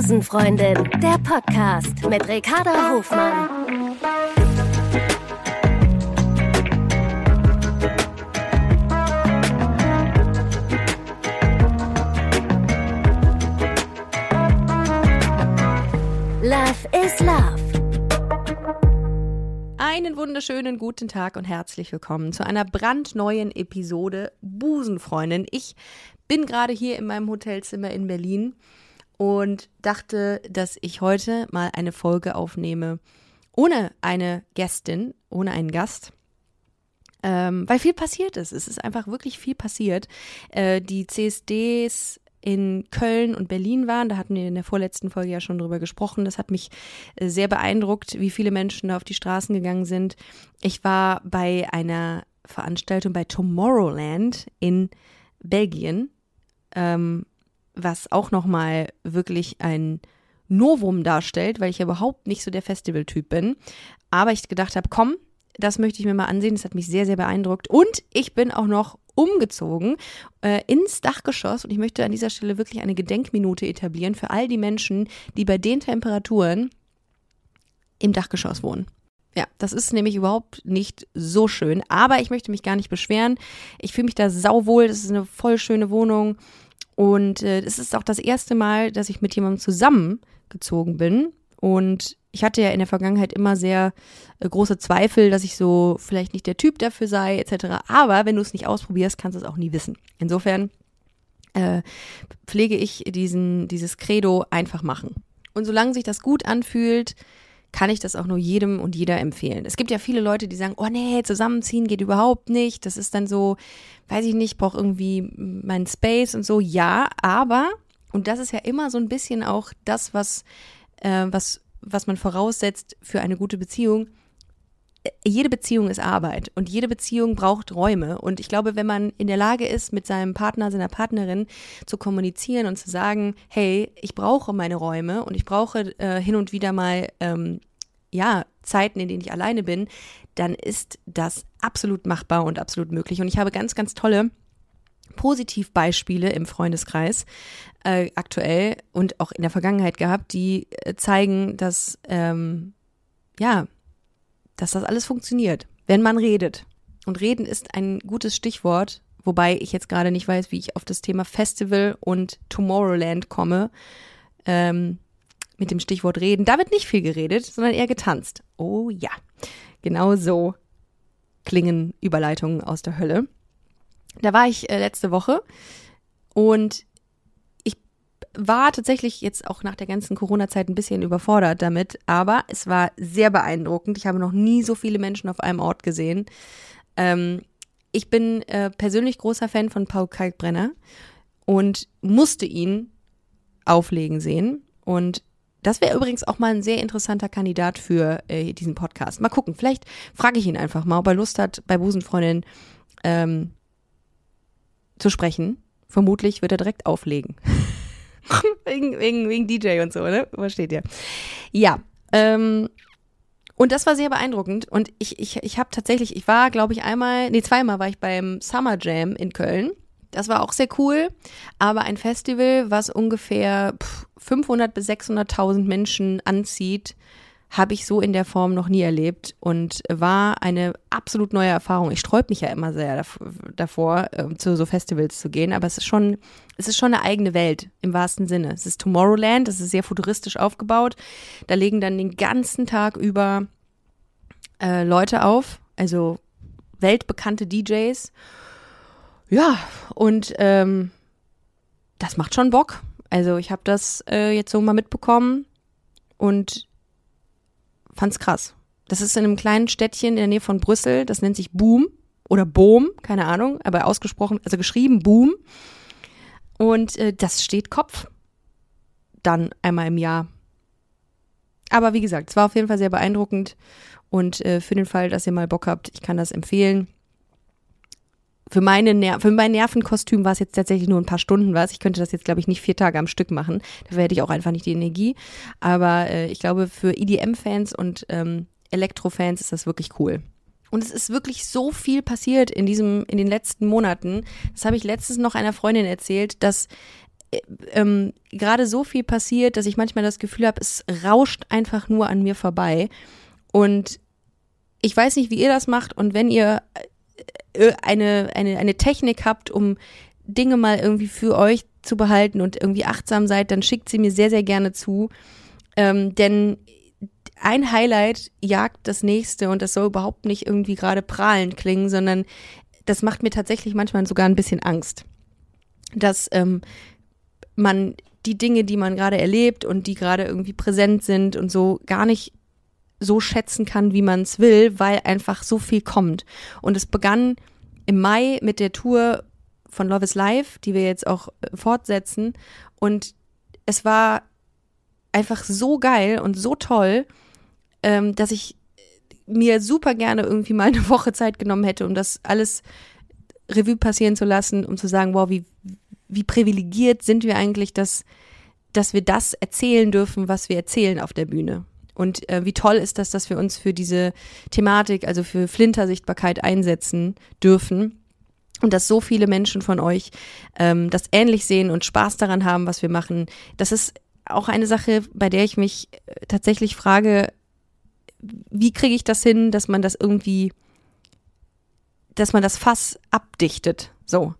Busenfreundin, der Podcast mit Ricarda Hofmann. Love is Love. Einen wunderschönen guten Tag und herzlich willkommen zu einer brandneuen Episode Busenfreundin. Ich bin gerade hier in meinem Hotelzimmer in Berlin und dachte, dass ich heute mal eine Folge aufnehme ohne eine Gästin, ohne einen Gast. Ähm, weil viel passiert ist. Es ist einfach wirklich viel passiert. Äh, die CSDs in Köln und Berlin waren. Da hatten wir in der vorletzten Folge ja schon drüber gesprochen. Das hat mich äh, sehr beeindruckt, wie viele Menschen da auf die Straßen gegangen sind. Ich war bei einer Veranstaltung bei Tomorrowland in Belgien, ähm, was auch nochmal wirklich ein Novum darstellt, weil ich ja überhaupt nicht so der Festivaltyp bin. Aber ich gedacht habe, komm, das möchte ich mir mal ansehen. Das hat mich sehr, sehr beeindruckt. Und ich bin auch noch umgezogen äh, ins Dachgeschoss und ich möchte an dieser Stelle wirklich eine Gedenkminute etablieren für all die Menschen, die bei den Temperaturen im Dachgeschoss wohnen. Ja, das ist nämlich überhaupt nicht so schön, aber ich möchte mich gar nicht beschweren. Ich fühle mich da sauwohl, das ist eine voll schöne Wohnung und äh, es ist auch das erste Mal, dass ich mit jemandem zusammengezogen bin und ich hatte ja in der Vergangenheit immer sehr äh, große Zweifel, dass ich so vielleicht nicht der Typ dafür sei, etc. Aber wenn du es nicht ausprobierst, kannst du es auch nie wissen. Insofern äh, pflege ich diesen, dieses Credo einfach machen. Und solange sich das gut anfühlt, kann ich das auch nur jedem und jeder empfehlen. Es gibt ja viele Leute, die sagen, oh nee, zusammenziehen geht überhaupt nicht. Das ist dann so, weiß ich nicht, brauche irgendwie meinen Space und so. Ja, aber, und das ist ja immer so ein bisschen auch das, was, äh, was was man voraussetzt für eine gute Beziehung, jede Beziehung ist Arbeit und jede Beziehung braucht Räume. Und ich glaube, wenn man in der Lage ist, mit seinem Partner, seiner Partnerin zu kommunizieren und zu sagen, hey, ich brauche meine Räume und ich brauche äh, hin und wieder mal, ähm, ja, Zeiten, in denen ich alleine bin, dann ist das absolut machbar und absolut möglich. Und ich habe ganz, ganz tolle Positivbeispiele im Freundeskreis äh, aktuell und auch in der Vergangenheit gehabt, die äh, zeigen, dass ähm, ja, dass das alles funktioniert, wenn man redet. Und reden ist ein gutes Stichwort, wobei ich jetzt gerade nicht weiß, wie ich auf das Thema Festival und Tomorrowland komme. Ähm, mit dem Stichwort reden. Da wird nicht viel geredet, sondern eher getanzt. Oh ja, genau so klingen Überleitungen aus der Hölle. Da war ich äh, letzte Woche und war tatsächlich jetzt auch nach der ganzen Corona-Zeit ein bisschen überfordert damit, aber es war sehr beeindruckend. Ich habe noch nie so viele Menschen auf einem Ort gesehen. Ähm, ich bin äh, persönlich großer Fan von Paul Kalkbrenner und musste ihn auflegen sehen. Und das wäre übrigens auch mal ein sehr interessanter Kandidat für äh, diesen Podcast. Mal gucken, vielleicht frage ich ihn einfach mal, ob er Lust hat, bei Busenfreundin ähm, zu sprechen. Vermutlich wird er direkt auflegen. wegen, wegen, wegen DJ und so, ne? Versteht ihr? Ja. Ähm, und das war sehr beeindruckend. Und ich, ich, ich habe tatsächlich, ich war, glaube ich, einmal, nee, zweimal war ich beim Summer Jam in Köln. Das war auch sehr cool. Aber ein Festival, was ungefähr 500 bis 600.000 Menschen anzieht, habe ich so in der Form noch nie erlebt und war eine absolut neue Erfahrung. Ich sträub mich ja immer sehr davor, äh, zu so Festivals zu gehen, aber es ist schon, es ist schon eine eigene Welt im wahrsten Sinne. Es ist Tomorrowland, das ist sehr futuristisch aufgebaut. Da legen dann den ganzen Tag über äh, Leute auf, also weltbekannte DJs. Ja, und ähm, das macht schon Bock. Also ich habe das äh, jetzt so mal mitbekommen und fand's krass. Das ist in einem kleinen Städtchen in der Nähe von Brüssel, das nennt sich Boom oder Boom, keine Ahnung, aber ausgesprochen, also geschrieben Boom. Und äh, das steht Kopf. Dann einmal im Jahr. Aber wie gesagt, es war auf jeden Fall sehr beeindruckend. Und äh, für den Fall, dass ihr mal Bock habt, ich kann das empfehlen für, meine Ner für mein Nervenkostüm war es jetzt tatsächlich nur ein paar Stunden was. Ich könnte das jetzt, glaube ich, nicht vier Tage am Stück machen. Dafür hätte ich auch einfach nicht die Energie. Aber äh, ich glaube, für EDM-Fans und ähm, Elektro-Fans ist das wirklich cool. Und es ist wirklich so viel passiert in diesem, in den letzten Monaten. Das habe ich letztens noch einer Freundin erzählt, dass ähm, gerade so viel passiert, dass ich manchmal das Gefühl habe, es rauscht einfach nur an mir vorbei. Und ich weiß nicht, wie ihr das macht. Und wenn ihr äh, eine, eine, eine Technik habt, um Dinge mal irgendwie für euch zu behalten und irgendwie achtsam seid, dann schickt sie mir sehr, sehr gerne zu. Ähm, denn ein Highlight jagt das nächste und das soll überhaupt nicht irgendwie gerade prahlend klingen, sondern das macht mir tatsächlich manchmal sogar ein bisschen Angst. Dass ähm, man die Dinge, die man gerade erlebt und die gerade irgendwie präsent sind und so gar nicht so schätzen kann, wie man es will, weil einfach so viel kommt. Und es begann im Mai mit der Tour von Love is Life, die wir jetzt auch äh, fortsetzen. Und es war einfach so geil und so toll, ähm, dass ich mir super gerne irgendwie mal eine Woche Zeit genommen hätte, um das alles Revue passieren zu lassen, um zu sagen, wow, wie, wie privilegiert sind wir eigentlich, dass, dass wir das erzählen dürfen, was wir erzählen auf der Bühne. Und äh, wie toll ist das, dass wir uns für diese Thematik, also für Flintersichtbarkeit einsetzen dürfen. Und dass so viele Menschen von euch ähm, das ähnlich sehen und Spaß daran haben, was wir machen. Das ist auch eine Sache, bei der ich mich äh, tatsächlich frage, wie kriege ich das hin, dass man das irgendwie, dass man das Fass abdichtet. So.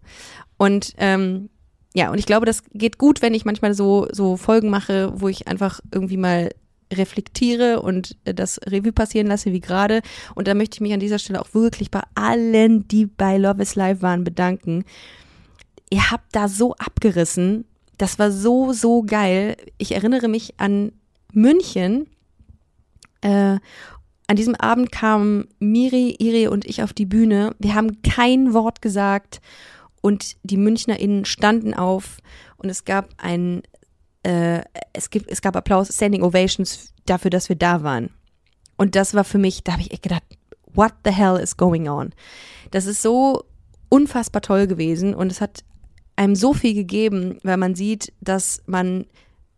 Und ähm, ja, und ich glaube, das geht gut, wenn ich manchmal so, so Folgen mache, wo ich einfach irgendwie mal reflektiere und äh, das Revue passieren lasse, wie gerade. Und da möchte ich mich an dieser Stelle auch wirklich bei allen, die bei Love is Live waren, bedanken. Ihr habt da so abgerissen. Das war so, so geil. Ich erinnere mich an München. Äh, an diesem Abend kamen Miri, Iri und ich auf die Bühne. Wir haben kein Wort gesagt und die MünchnerInnen standen auf und es gab ein äh, es, gibt, es gab Applaus, Standing Ovations dafür, dass wir da waren. Und das war für mich, da habe ich echt gedacht, what the hell is going on? Das ist so unfassbar toll gewesen und es hat einem so viel gegeben, weil man sieht, dass man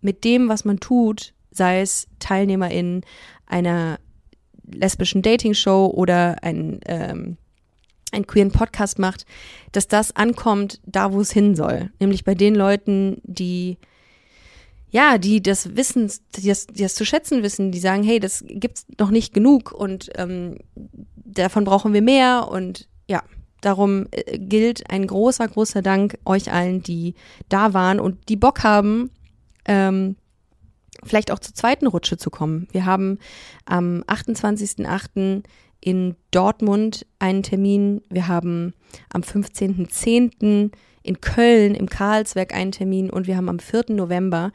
mit dem, was man tut, sei es TeilnehmerInnen einer lesbischen Dating-Show oder ein, ähm, einen queeren Podcast macht, dass das ankommt, da wo es hin soll. Nämlich bei den Leuten, die ja, die das wissen, die das, die das zu schätzen wissen, die sagen, hey, das gibt's noch nicht genug und ähm, davon brauchen wir mehr und ja, darum äh, gilt ein großer, großer Dank euch allen, die da waren und die Bock haben, ähm, vielleicht auch zur zweiten Rutsche zu kommen. Wir haben am 28.08. in Dortmund einen Termin. Wir haben am 15.10. in Köln im Karlswerk einen Termin und wir haben am 4. November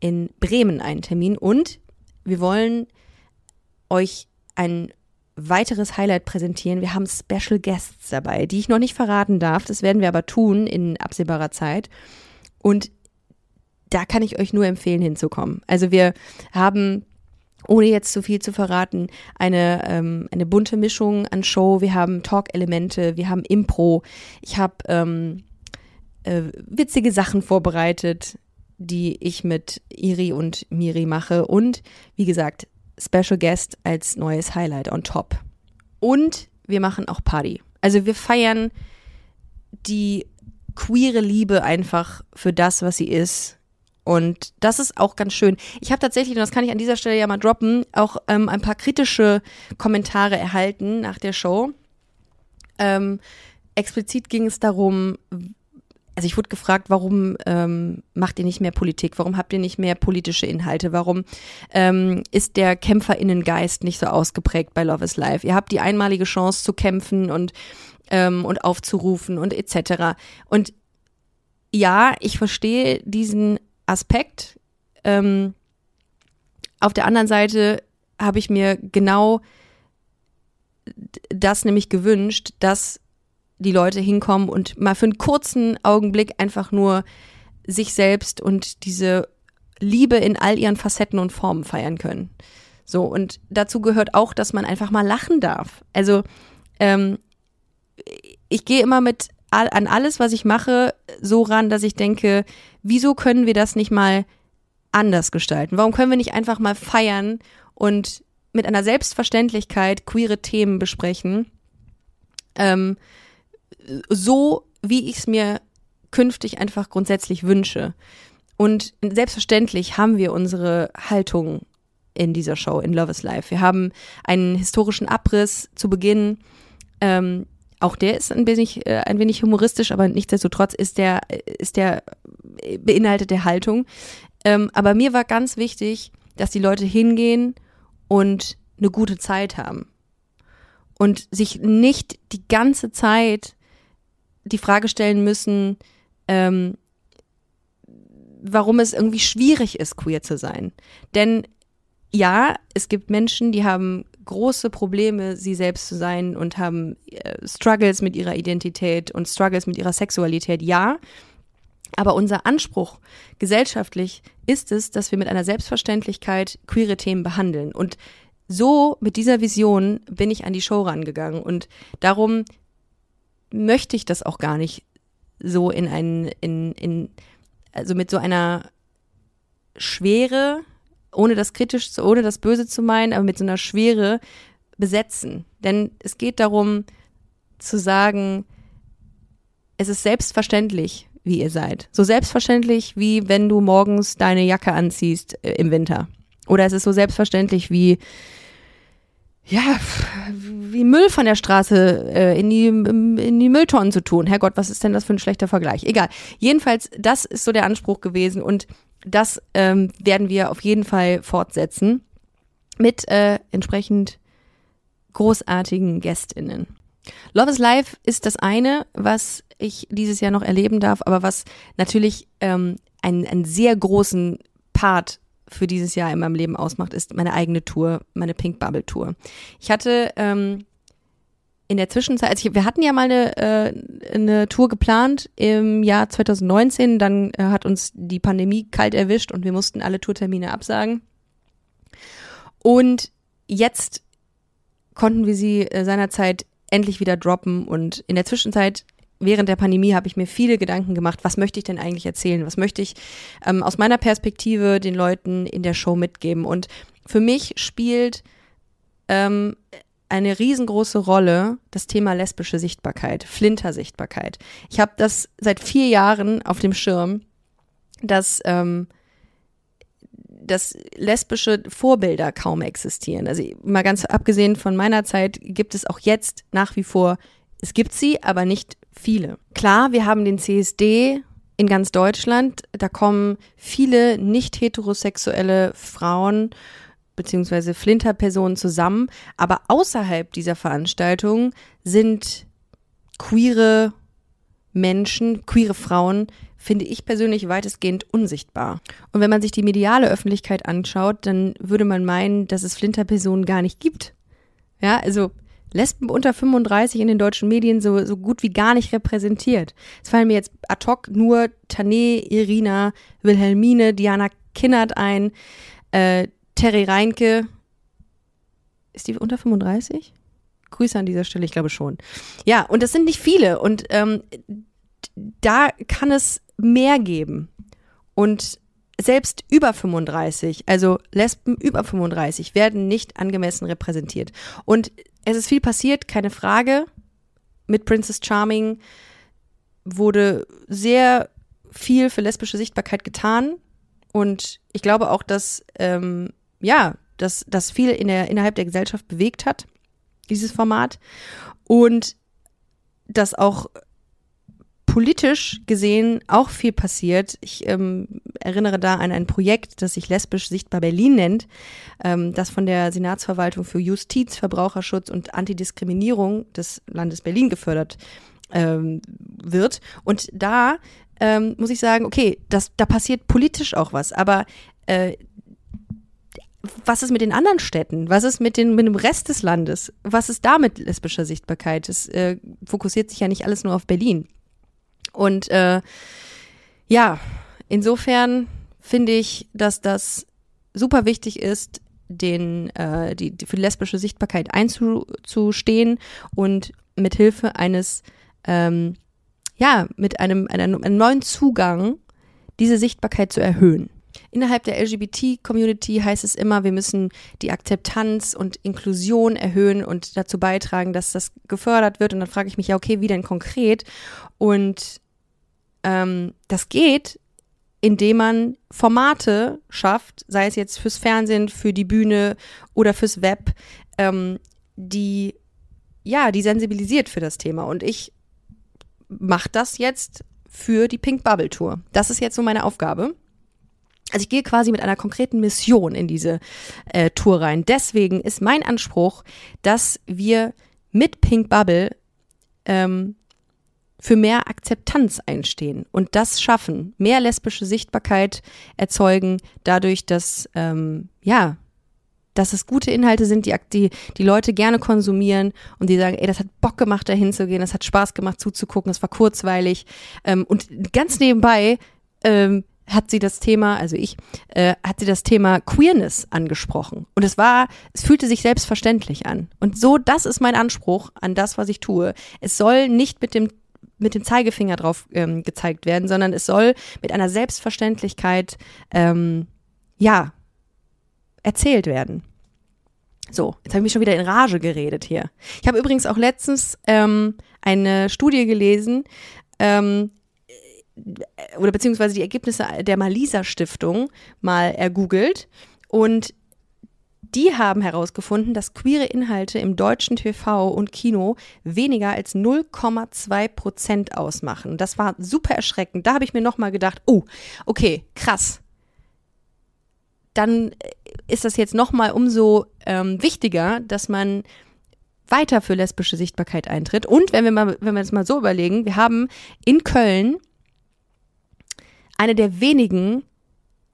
in Bremen einen Termin und wir wollen euch ein weiteres Highlight präsentieren. Wir haben Special Guests dabei, die ich noch nicht verraten darf. Das werden wir aber tun in absehbarer Zeit. Und da kann ich euch nur empfehlen, hinzukommen. Also wir haben ohne jetzt zu viel zu verraten, eine, ähm, eine bunte Mischung an Show. Wir haben Talk-Elemente, wir haben Impro. Ich habe ähm, äh, witzige Sachen vorbereitet die ich mit Iri und Miri mache. Und wie gesagt, Special Guest als neues Highlight on top. Und wir machen auch Party. Also wir feiern die queere Liebe einfach für das, was sie ist. Und das ist auch ganz schön. Ich habe tatsächlich, und das kann ich an dieser Stelle ja mal droppen, auch ähm, ein paar kritische Kommentare erhalten nach der Show. Ähm, explizit ging es darum, also ich wurde gefragt, warum ähm, macht ihr nicht mehr Politik? Warum habt ihr nicht mehr politische Inhalte? Warum ähm, ist der Kämpferinnengeist nicht so ausgeprägt bei Love is Life? Ihr habt die einmalige Chance zu kämpfen und ähm, und aufzurufen und etc. Und ja, ich verstehe diesen Aspekt. Ähm, auf der anderen Seite habe ich mir genau das nämlich gewünscht, dass die Leute hinkommen und mal für einen kurzen Augenblick einfach nur sich selbst und diese Liebe in all ihren Facetten und Formen feiern können. So, und dazu gehört auch, dass man einfach mal lachen darf. Also, ähm, ich gehe immer mit all, an alles, was ich mache, so ran, dass ich denke, wieso können wir das nicht mal anders gestalten? Warum können wir nicht einfach mal feiern und mit einer Selbstverständlichkeit queere Themen besprechen? Ähm, so, wie ich es mir künftig einfach grundsätzlich wünsche. Und selbstverständlich haben wir unsere Haltung in dieser Show, in Love is Life. Wir haben einen historischen Abriss zu Beginn. Ähm, auch der ist ein wenig, äh, ein wenig humoristisch, aber nichtsdestotrotz ist der, ist der beinhaltet der Haltung. Ähm, aber mir war ganz wichtig, dass die Leute hingehen und eine gute Zeit haben. Und sich nicht die ganze Zeit die Frage stellen müssen, ähm, warum es irgendwie schwierig ist, queer zu sein. Denn ja, es gibt Menschen, die haben große Probleme, sie selbst zu sein und haben äh, Struggles mit ihrer Identität und Struggles mit ihrer Sexualität. Ja, aber unser Anspruch gesellschaftlich ist es, dass wir mit einer Selbstverständlichkeit queere Themen behandeln. Und so mit dieser Vision bin ich an die Show rangegangen. Und darum möchte ich das auch gar nicht so in einen, in, in, also mit so einer Schwere, ohne das kritisch, zu, ohne das Böse zu meinen, aber mit so einer Schwere besetzen. Denn es geht darum zu sagen, es ist selbstverständlich, wie ihr seid. So selbstverständlich, wie wenn du morgens deine Jacke anziehst äh, im Winter. Oder es ist so selbstverständlich wie, ja, wie Müll von der Straße äh, in, die, in die Mülltonnen zu tun. Herrgott, was ist denn das für ein schlechter Vergleich? Egal. Jedenfalls, das ist so der Anspruch gewesen und das ähm, werden wir auf jeden Fall fortsetzen mit äh, entsprechend großartigen GästInnen. Love is Life ist das eine, was ich dieses Jahr noch erleben darf, aber was natürlich ähm, einen, einen sehr großen Part für dieses Jahr in meinem Leben ausmacht, ist meine eigene Tour, meine Pink Bubble Tour. Ich hatte ähm, in der Zwischenzeit, also ich, wir hatten ja mal eine, äh, eine Tour geplant im Jahr 2019, dann äh, hat uns die Pandemie kalt erwischt und wir mussten alle Tourtermine absagen. Und jetzt konnten wir sie äh, seinerzeit endlich wieder droppen und in der Zwischenzeit während der Pandemie habe ich mir viele Gedanken gemacht, was möchte ich denn eigentlich erzählen? Was möchte ich ähm, aus meiner Perspektive den Leuten in der Show mitgeben? Und für mich spielt ähm, eine riesengroße Rolle das Thema lesbische Sichtbarkeit, Flinter-Sichtbarkeit. Ich habe das seit vier Jahren auf dem Schirm, dass ähm, dass lesbische Vorbilder kaum existieren. Also mal ganz abgesehen von meiner Zeit gibt es auch jetzt nach wie vor, es gibt sie, aber nicht viele. Klar, wir haben den CSD in ganz Deutschland. Da kommen viele nicht heterosexuelle Frauen beziehungsweise Flinterpersonen zusammen. Aber außerhalb dieser Veranstaltung sind queere Menschen, queere Frauen, finde ich persönlich weitestgehend unsichtbar. Und wenn man sich die mediale Öffentlichkeit anschaut, dann würde man meinen, dass es Flinterpersonen gar nicht gibt. Ja, also Lesben unter 35 in den deutschen Medien so, so gut wie gar nicht repräsentiert. Es fallen mir jetzt ad hoc nur Tané, Irina, Wilhelmine, Diana Kinnert ein, äh, Terry Reinke. Ist die unter 35? Grüße an dieser Stelle, ich glaube schon. Ja, und das sind nicht viele. Und ähm, da kann es mehr geben. Und selbst über 35, also Lesben über 35, werden nicht angemessen repräsentiert. Und es ist viel passiert, keine Frage. Mit Princess Charming wurde sehr viel für lesbische Sichtbarkeit getan. Und ich glaube auch, dass, ähm, ja, dass das viel in der, innerhalb der Gesellschaft bewegt hat, dieses Format. Und dass auch politisch gesehen auch viel passiert. Ich ähm, erinnere da an ein Projekt, das sich lesbisch sichtbar Berlin nennt, ähm, das von der Senatsverwaltung für Justiz, Verbraucherschutz und Antidiskriminierung des Landes Berlin gefördert ähm, wird. Und da ähm, muss ich sagen, okay, das, da passiert politisch auch was, aber äh, was ist mit den anderen Städten? Was ist mit, den, mit dem Rest des Landes? Was ist da mit lesbischer Sichtbarkeit? Es äh, fokussiert sich ja nicht alles nur auf Berlin. Und äh, ja, insofern finde ich, dass das super wichtig ist, den, äh, die, die für die lesbische Sichtbarkeit einzustehen und mit Hilfe eines, ähm, ja, mit einem, einem, einem neuen Zugang diese Sichtbarkeit zu erhöhen. Innerhalb der LGBT-Community heißt es immer, wir müssen die Akzeptanz und Inklusion erhöhen und dazu beitragen, dass das gefördert wird. Und dann frage ich mich ja, okay, wie denn konkret? Und ähm, das geht, indem man Formate schafft, sei es jetzt fürs Fernsehen, für die Bühne oder fürs Web, ähm, die ja, die sensibilisiert für das Thema. Und ich mache das jetzt für die Pink Bubble Tour. Das ist jetzt so meine Aufgabe. Also ich gehe quasi mit einer konkreten Mission in diese äh, Tour rein. Deswegen ist mein Anspruch, dass wir mit Pink Bubble ähm, für mehr Akzeptanz einstehen und das schaffen, mehr lesbische Sichtbarkeit erzeugen, dadurch, dass ähm, ja dass es gute Inhalte sind, die, die die Leute gerne konsumieren und die sagen, ey, das hat Bock gemacht, da hinzugehen, das hat Spaß gemacht zuzugucken, es war kurzweilig. Ähm, und ganz nebenbei ähm, hat sie das Thema, also ich, äh, hat sie das Thema Queerness angesprochen. Und es war, es fühlte sich selbstverständlich an. Und so, das ist mein Anspruch an das, was ich tue. Es soll nicht mit dem mit dem Zeigefinger drauf ähm, gezeigt werden, sondern es soll mit einer Selbstverständlichkeit, ähm, ja, erzählt werden. So, jetzt habe ich mich schon wieder in Rage geredet hier. Ich habe übrigens auch letztens ähm, eine Studie gelesen, ähm, oder beziehungsweise die Ergebnisse der Malisa Stiftung mal ergoogelt und die haben herausgefunden, dass queere Inhalte im deutschen TV und Kino weniger als 0,2 Prozent ausmachen. Das war super erschreckend. Da habe ich mir nochmal gedacht, oh, okay, krass dann ist das jetzt nochmal umso ähm, wichtiger, dass man weiter für lesbische Sichtbarkeit eintritt. Und wenn wir mal, wenn wir es mal so überlegen, wir haben in Köln eine der wenigen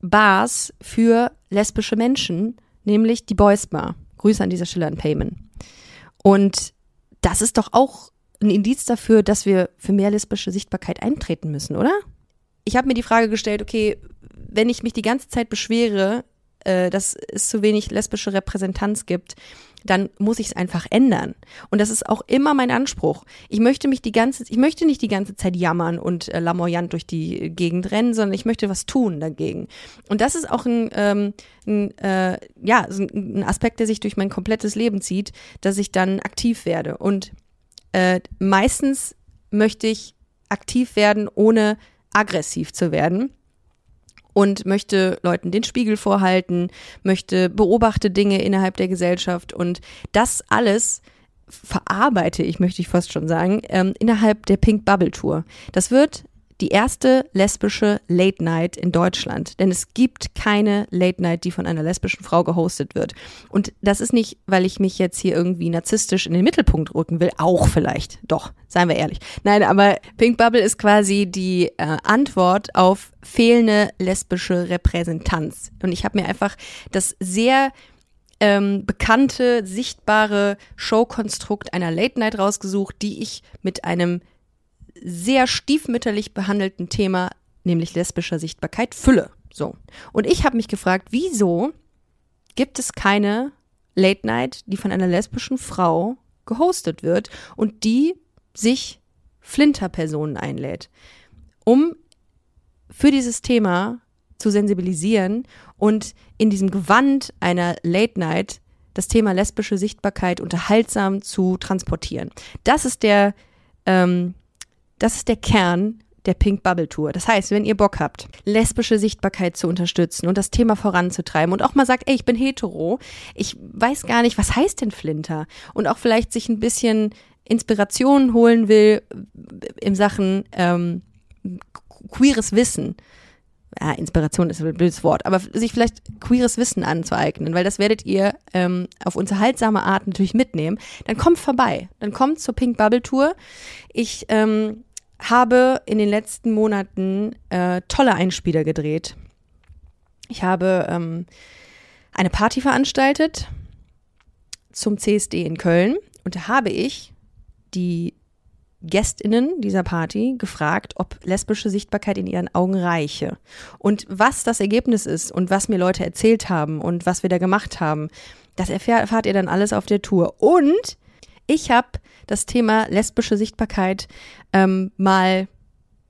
Bars für lesbische Menschen, nämlich die Boys Bar. Grüße an dieser Stelle an Payman. Und das ist doch auch ein Indiz dafür, dass wir für mehr lesbische Sichtbarkeit eintreten müssen, oder? Ich habe mir die Frage gestellt, okay, wenn ich mich die ganze Zeit beschwere, äh, dass es zu wenig lesbische Repräsentanz gibt, dann muss ich es einfach ändern. Und das ist auch immer mein Anspruch. Ich möchte mich die ganze, ich möchte nicht die ganze Zeit jammern und äh, lamoyant durch die Gegend rennen, sondern ich möchte was tun dagegen. Und das ist auch ein, ähm, ein äh, ja, ein Aspekt, der sich durch mein komplettes Leben zieht, dass ich dann aktiv werde. Und äh, meistens möchte ich aktiv werden, ohne aggressiv zu werden und möchte Leuten den Spiegel vorhalten, möchte beobachte Dinge innerhalb der Gesellschaft und das alles verarbeite ich, möchte ich fast schon sagen, ähm, innerhalb der Pink Bubble Tour. Das wird die erste lesbische Late Night in Deutschland. Denn es gibt keine Late Night, die von einer lesbischen Frau gehostet wird. Und das ist nicht, weil ich mich jetzt hier irgendwie narzisstisch in den Mittelpunkt rücken will. Auch vielleicht. Doch, seien wir ehrlich. Nein, aber Pink Bubble ist quasi die äh, Antwort auf fehlende lesbische Repräsentanz. Und ich habe mir einfach das sehr ähm, bekannte, sichtbare Showkonstrukt einer Late Night rausgesucht, die ich mit einem sehr stiefmütterlich behandelten Thema, nämlich lesbischer Sichtbarkeit, Fülle. So. Und ich habe mich gefragt, wieso gibt es keine Late Night, die von einer lesbischen Frau gehostet wird und die sich Flinterpersonen einlädt, um für dieses Thema zu sensibilisieren und in diesem Gewand einer Late Night das Thema lesbische Sichtbarkeit unterhaltsam zu transportieren. Das ist der ähm, das ist der Kern der Pink Bubble Tour. Das heißt, wenn ihr Bock habt, lesbische Sichtbarkeit zu unterstützen und das Thema voranzutreiben und auch mal sagt, ey, ich bin hetero, ich weiß gar nicht, was heißt denn Flinter? Und auch vielleicht sich ein bisschen Inspiration holen will in Sachen ähm, queeres Wissen. Ja, Inspiration ist ein blödes Wort, aber sich vielleicht queeres Wissen anzueignen, weil das werdet ihr ähm, auf unterhaltsame Art natürlich mitnehmen. Dann kommt vorbei, dann kommt zur Pink Bubble Tour. Ich ähm, habe in den letzten Monaten äh, tolle Einspieler gedreht. Ich habe ähm, eine Party veranstaltet zum CSD in Köln und da habe ich die Gästinnen dieser Party gefragt, ob lesbische Sichtbarkeit in ihren Augen reiche. Und was das Ergebnis ist und was mir Leute erzählt haben und was wir da gemacht haben, das erfahrt ihr dann alles auf der Tour. Und ich habe das Thema lesbische Sichtbarkeit ähm, mal,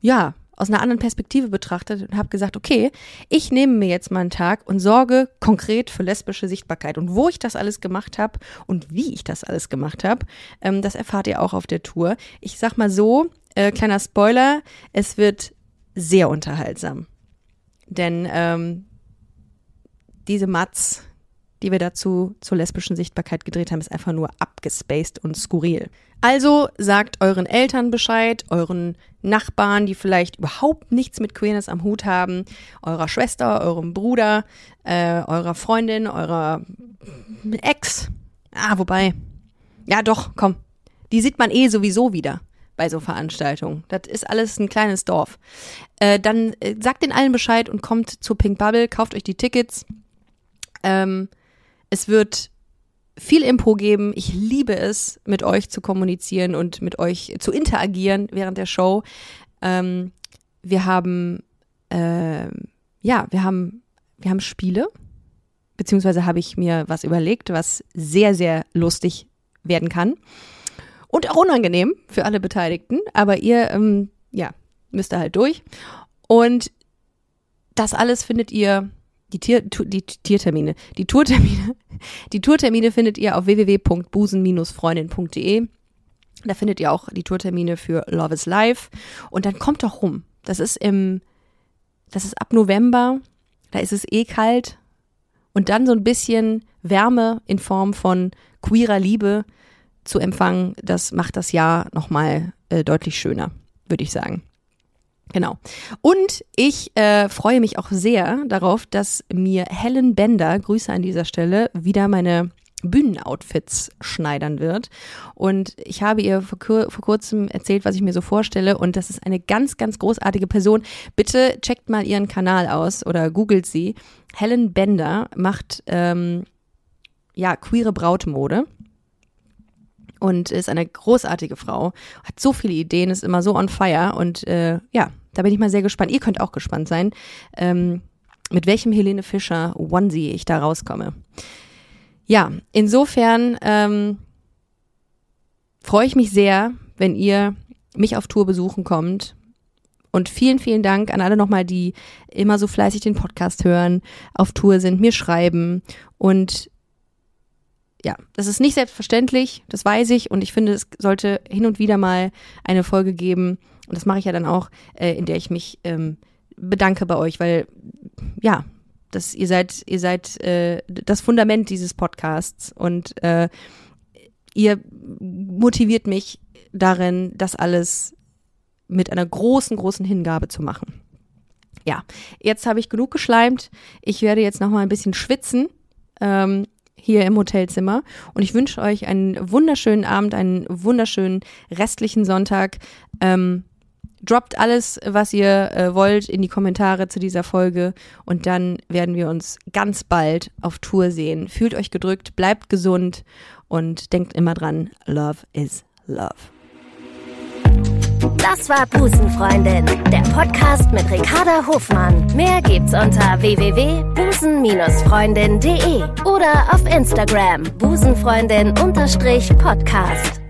ja, aus einer anderen Perspektive betrachtet und habe gesagt, okay, ich nehme mir jetzt mal einen Tag und sorge konkret für lesbische Sichtbarkeit. Und wo ich das alles gemacht habe und wie ich das alles gemacht habe, ähm, das erfahrt ihr auch auf der Tour. Ich sag mal so, äh, kleiner Spoiler, es wird sehr unterhaltsam. Denn ähm, diese Mats, die wir dazu zur lesbischen Sichtbarkeit gedreht haben, ist einfach nur abgespaced und skurril. Also sagt euren Eltern Bescheid, euren Nachbarn, die vielleicht überhaupt nichts mit Queerness am Hut haben, eurer Schwester, eurem Bruder, äh, eurer Freundin, eurer Ex. Ah, wobei. Ja, doch, komm. Die sieht man eh sowieso wieder bei so Veranstaltungen. Das ist alles ein kleines Dorf. Äh, dann äh, sagt den allen Bescheid und kommt zur Pink Bubble, kauft euch die Tickets. Ähm, es wird viel Info geben. Ich liebe es, mit euch zu kommunizieren und mit euch zu interagieren während der Show. Ähm, wir haben, äh, ja, wir haben, wir haben Spiele, beziehungsweise habe ich mir was überlegt, was sehr, sehr lustig werden kann. Und auch unangenehm für alle Beteiligten, aber ihr, ähm, ja, müsst da halt durch. Und das alles findet ihr die, Tier, die Tiertermine, die Tourtermine, die Tourtermine findet ihr auf www.busen-freundin.de. Da findet ihr auch die Tourtermine für Love is Life. Und dann kommt doch rum. Das ist im, das ist ab November. Da ist es eh kalt. Und dann so ein bisschen Wärme in Form von queerer Liebe zu empfangen, das macht das Jahr nochmal äh, deutlich schöner, würde ich sagen. Genau. Und ich äh, freue mich auch sehr darauf, dass mir Helen Bender, Grüße an dieser Stelle, wieder meine Bühnenoutfits schneidern wird. Und ich habe ihr vor, vor, kurzem erzählt, was ich mir so vorstelle. Und das ist eine ganz, ganz großartige Person. Bitte checkt mal ihren Kanal aus oder googelt sie. Helen Bender macht ähm, ja queere Brautmode und ist eine großartige Frau, hat so viele Ideen, ist immer so on fire und äh, ja, da bin ich mal sehr gespannt. Ihr könnt auch gespannt sein, ähm, mit welchem Helene Fischer Onesie ich da rauskomme. Ja, insofern ähm, freue ich mich sehr, wenn ihr mich auf Tour besuchen kommt. Und vielen, vielen Dank an alle nochmal, die immer so fleißig den Podcast hören, auf Tour sind, mir schreiben und ja, das ist nicht selbstverständlich, das weiß ich und ich finde, es sollte hin und wieder mal eine Folge geben und das mache ich ja dann auch, äh, in der ich mich ähm, bedanke bei euch, weil ja, das, ihr seid, ihr seid äh, das Fundament dieses Podcasts und äh, ihr motiviert mich darin, das alles mit einer großen, großen Hingabe zu machen. Ja, jetzt habe ich genug geschleimt. Ich werde jetzt noch mal ein bisschen schwitzen. Ähm, hier im Hotelzimmer. Und ich wünsche euch einen wunderschönen Abend, einen wunderschönen restlichen Sonntag. Ähm, droppt alles, was ihr äh, wollt, in die Kommentare zu dieser Folge. Und dann werden wir uns ganz bald auf Tour sehen. Fühlt euch gedrückt, bleibt gesund und denkt immer dran, Love is Love. Das war Busenfreundin, der Podcast mit Ricarda Hofmann. Mehr gibt's unter www.busen-freundin.de oder auf Instagram busenfreundin-podcast.